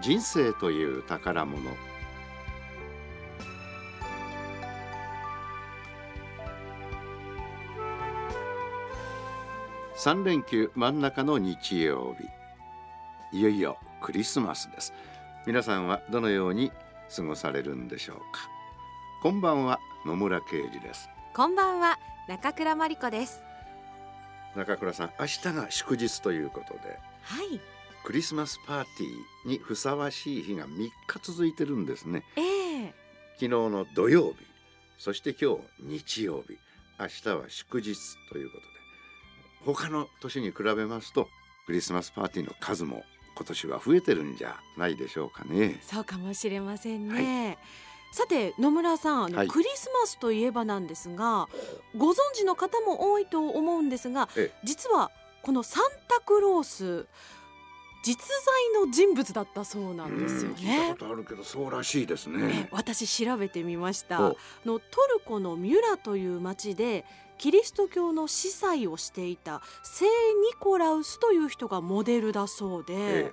人生という宝物。3連休真ん中の日曜日。いよいよクリスマスです。皆さんはどのように過ごされるんでしょうか。こんばんは野村啓二です。こんばんは中倉真理子です。中倉さん明日が祝日ということで。はいクリスマスパーティーにふさわしい日が3日続いてるんですね。ええ。昨日の土曜日そして今日日曜日明日は祝日ということで他の年に比べますとクリスマスパーティーの数も今年は増えてるんじゃないでしょうかね。そうかもしれませんね、さて野村さんあの、はい。クリスマスといえばなんですがご存知の方も多いと思うんですがええ。実はこのサンタクロース実在の人物だったそうなんですよね。たことあるけどそうらしいですえね私調べてみました。のトルコのミュラという町でキリスト教の司祭をしていた聖ニコラウスという人がモデルだそうで、え